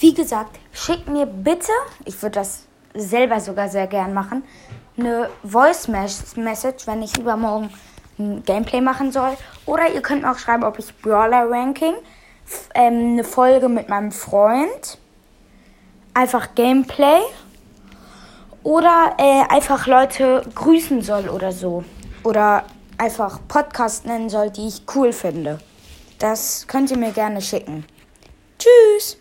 Wie gesagt, schickt mir bitte, ich würde das selber sogar sehr gern machen, eine Voice Message, wenn ich übermorgen ein Gameplay machen soll. Oder ihr könnt mir auch schreiben, ob ich Brawler Ranking, ähm, eine Folge mit meinem Freund, einfach Gameplay oder äh, einfach Leute grüßen soll oder so. Oder einfach Podcast nennen soll, die ich cool finde. Das könnt ihr mir gerne schicken. Tschüss!